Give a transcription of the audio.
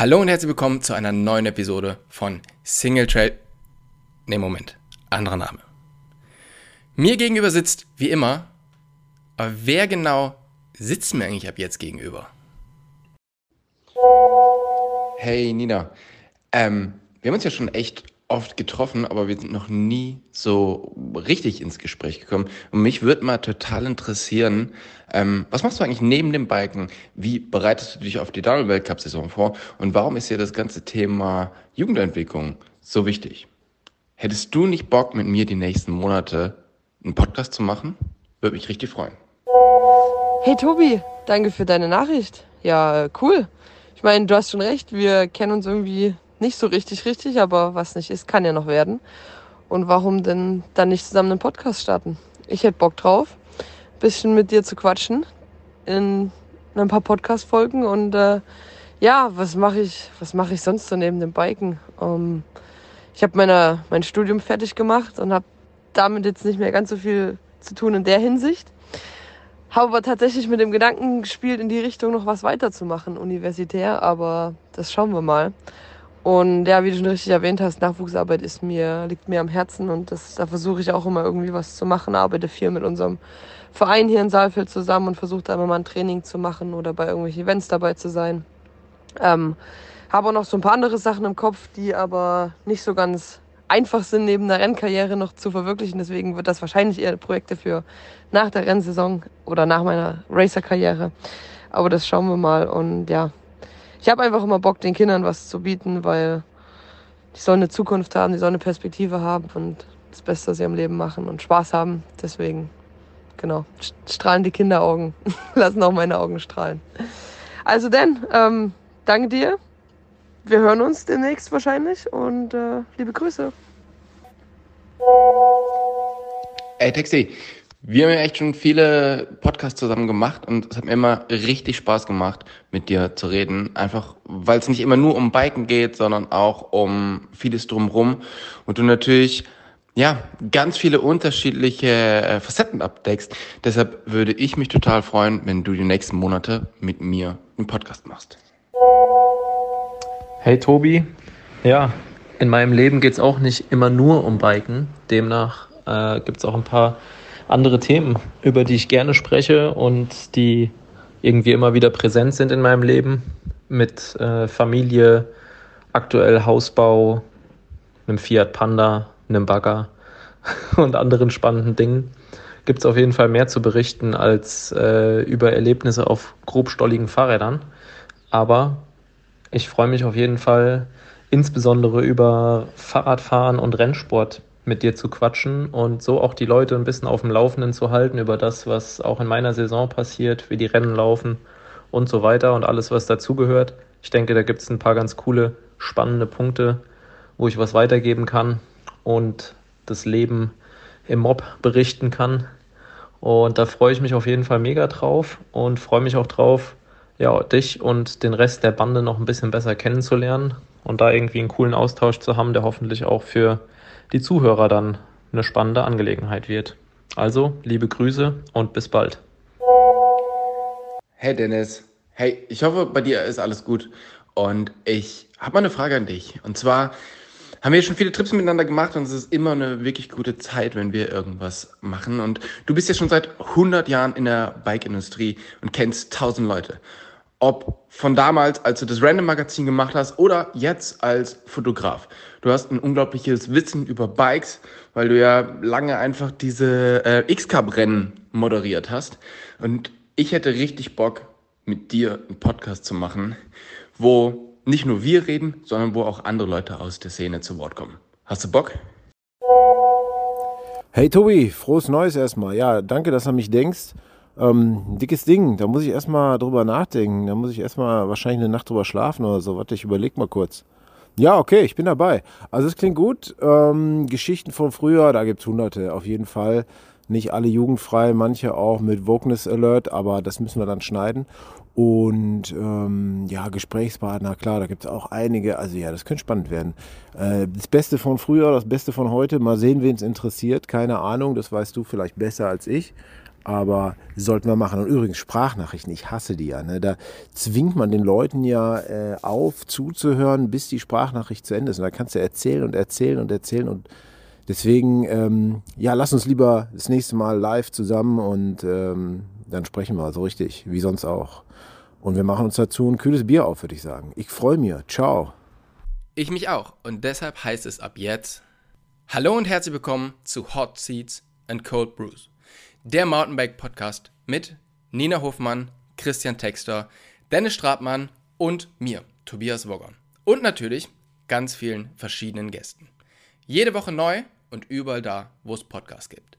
Hallo und herzlich willkommen zu einer neuen Episode von Single Trail. Ne, Moment. Anderer Name. Mir gegenüber sitzt, wie immer, aber wer genau sitzt mir eigentlich ab jetzt gegenüber? Hey Nina, ähm, wir haben uns ja schon echt oft getroffen, aber wir sind noch nie so richtig ins Gespräch gekommen. Und mich würde mal total interessieren, ähm, was machst du eigentlich neben dem Biken? Wie bereitest du dich auf die Downhill-Weltcup-Saison vor? Und warum ist dir das ganze Thema Jugendentwicklung so wichtig? Hättest du nicht Bock, mit mir die nächsten Monate einen Podcast zu machen? Würde mich richtig freuen. Hey Tobi, danke für deine Nachricht. Ja, cool. Ich meine, du hast schon recht, wir kennen uns irgendwie nicht so richtig richtig, aber was nicht ist, kann ja noch werden. Und warum denn dann nicht zusammen einen Podcast starten? Ich hätte Bock drauf, ein bisschen mit dir zu quatschen in ein paar Podcast-Folgen und äh, ja, was mache ich, was ich sonst so neben dem Biken? Ähm, ich habe mein Studium fertig gemacht und habe damit jetzt nicht mehr ganz so viel zu tun in der Hinsicht. Habe aber tatsächlich mit dem Gedanken gespielt, in die Richtung noch was weiterzumachen, universitär, aber das schauen wir mal. Und ja, wie du schon richtig erwähnt hast, Nachwuchsarbeit ist mir, liegt mir am Herzen und das, da versuche ich auch immer irgendwie was zu machen. Arbeite viel mit unserem Verein hier in Saalfeld zusammen und versuche da immer mal ein Training zu machen oder bei irgendwelchen Events dabei zu sein. Ähm, habe auch noch so ein paar andere Sachen im Kopf, die aber nicht so ganz einfach sind, neben der Rennkarriere noch zu verwirklichen. Deswegen wird das wahrscheinlich eher Projekte für nach der Rennsaison oder nach meiner Racer-Karriere. Aber das schauen wir mal. Und ja, ich habe einfach immer Bock, den Kindern was zu bieten, weil die sollen eine Zukunft haben, die sollen eine Perspektive haben und das Beste aus ihrem Leben machen und Spaß haben. Deswegen, genau, strahlen die Kinderaugen, lassen auch meine Augen strahlen. Also denn, ähm, danke dir. Wir hören uns demnächst wahrscheinlich und äh, liebe Grüße. Ey, Taxi, wir haben ja echt schon viele Podcasts zusammen gemacht und es hat mir immer richtig Spaß gemacht, mit dir zu reden. Einfach, weil es nicht immer nur um Biken geht, sondern auch um vieles drumrum. Und du natürlich, ja, ganz viele unterschiedliche äh, Facetten abdeckst. Deshalb würde ich mich total freuen, wenn du die nächsten Monate mit mir einen Podcast machst. Hey Tobi, ja, in meinem Leben geht es auch nicht immer nur um Biken. Demnach äh, gibt es auch ein paar andere Themen, über die ich gerne spreche und die irgendwie immer wieder präsent sind in meinem Leben. Mit äh, Familie, aktuell Hausbau, einem Fiat Panda, einem Bagger und anderen spannenden Dingen. Gibt es auf jeden Fall mehr zu berichten als äh, über Erlebnisse auf grobstolligen Fahrrädern. Aber ich freue mich auf jeden Fall insbesondere über Fahrradfahren und Rennsport mit dir zu quatschen und so auch die Leute ein bisschen auf dem Laufenden zu halten über das, was auch in meiner Saison passiert, wie die Rennen laufen und so weiter und alles, was dazugehört. Ich denke, da gibt es ein paar ganz coole, spannende Punkte, wo ich was weitergeben kann und das Leben im Mob berichten kann. Und da freue ich mich auf jeden Fall mega drauf und freue mich auch drauf, ja, dich und den Rest der Bande noch ein bisschen besser kennenzulernen und da irgendwie einen coolen Austausch zu haben, der hoffentlich auch für die Zuhörer dann eine spannende Angelegenheit wird. Also, liebe Grüße und bis bald. Hey Dennis, hey, ich hoffe, bei dir ist alles gut. Und ich habe mal eine Frage an dich. Und zwar haben wir schon viele Trips miteinander gemacht und es ist immer eine wirklich gute Zeit, wenn wir irgendwas machen. Und du bist ja schon seit 100 Jahren in der Bike-Industrie und kennst 1000 Leute ob von damals, als du das Random Magazin gemacht hast, oder jetzt als Fotograf. Du hast ein unglaubliches Wissen über Bikes, weil du ja lange einfach diese äh, X-Cup-Rennen moderiert hast. Und ich hätte richtig Bock, mit dir einen Podcast zu machen, wo nicht nur wir reden, sondern wo auch andere Leute aus der Szene zu Wort kommen. Hast du Bock? Hey Tobi, frohes Neues erstmal. Ja, danke, dass du an mich denkst. Ähm, dickes Ding, da muss ich erstmal drüber nachdenken. Da muss ich erstmal wahrscheinlich eine Nacht drüber schlafen oder so. Warte, ich überleg mal kurz. Ja, okay, ich bin dabei. Also es klingt gut. Ähm, Geschichten von früher, da gibt es hunderte auf jeden Fall. Nicht alle jugendfrei, manche auch mit Wokeness Alert, aber das müssen wir dann schneiden. Und ähm, ja, Gesprächspartner, klar, da gibt es auch einige. Also ja, das könnte spannend werden. Äh, das Beste von früher, das Beste von heute. Mal sehen, wen es interessiert. Keine Ahnung, das weißt du vielleicht besser als ich. Aber sollten wir machen. Und übrigens, Sprachnachrichten, ich hasse die ja. Ne? Da zwingt man den Leuten ja äh, auf, zuzuhören, bis die Sprachnachricht zu Ende ist. Und da kannst du erzählen und erzählen und erzählen. Und deswegen, ähm, ja, lass uns lieber das nächste Mal live zusammen und ähm, dann sprechen wir so richtig, wie sonst auch. Und wir machen uns dazu ein kühles Bier auf, würde ich sagen. Ich freue mich. Ciao. Ich mich auch. Und deshalb heißt es ab jetzt Hallo und herzlich willkommen zu Hot Seats and Cold Brews, der Mountainbike-Podcast mit Nina Hofmann, Christian Texter, Dennis Stratmann und mir, Tobias Wogger. Und natürlich ganz vielen verschiedenen Gästen. Jede Woche neu und überall da, wo es Podcasts gibt.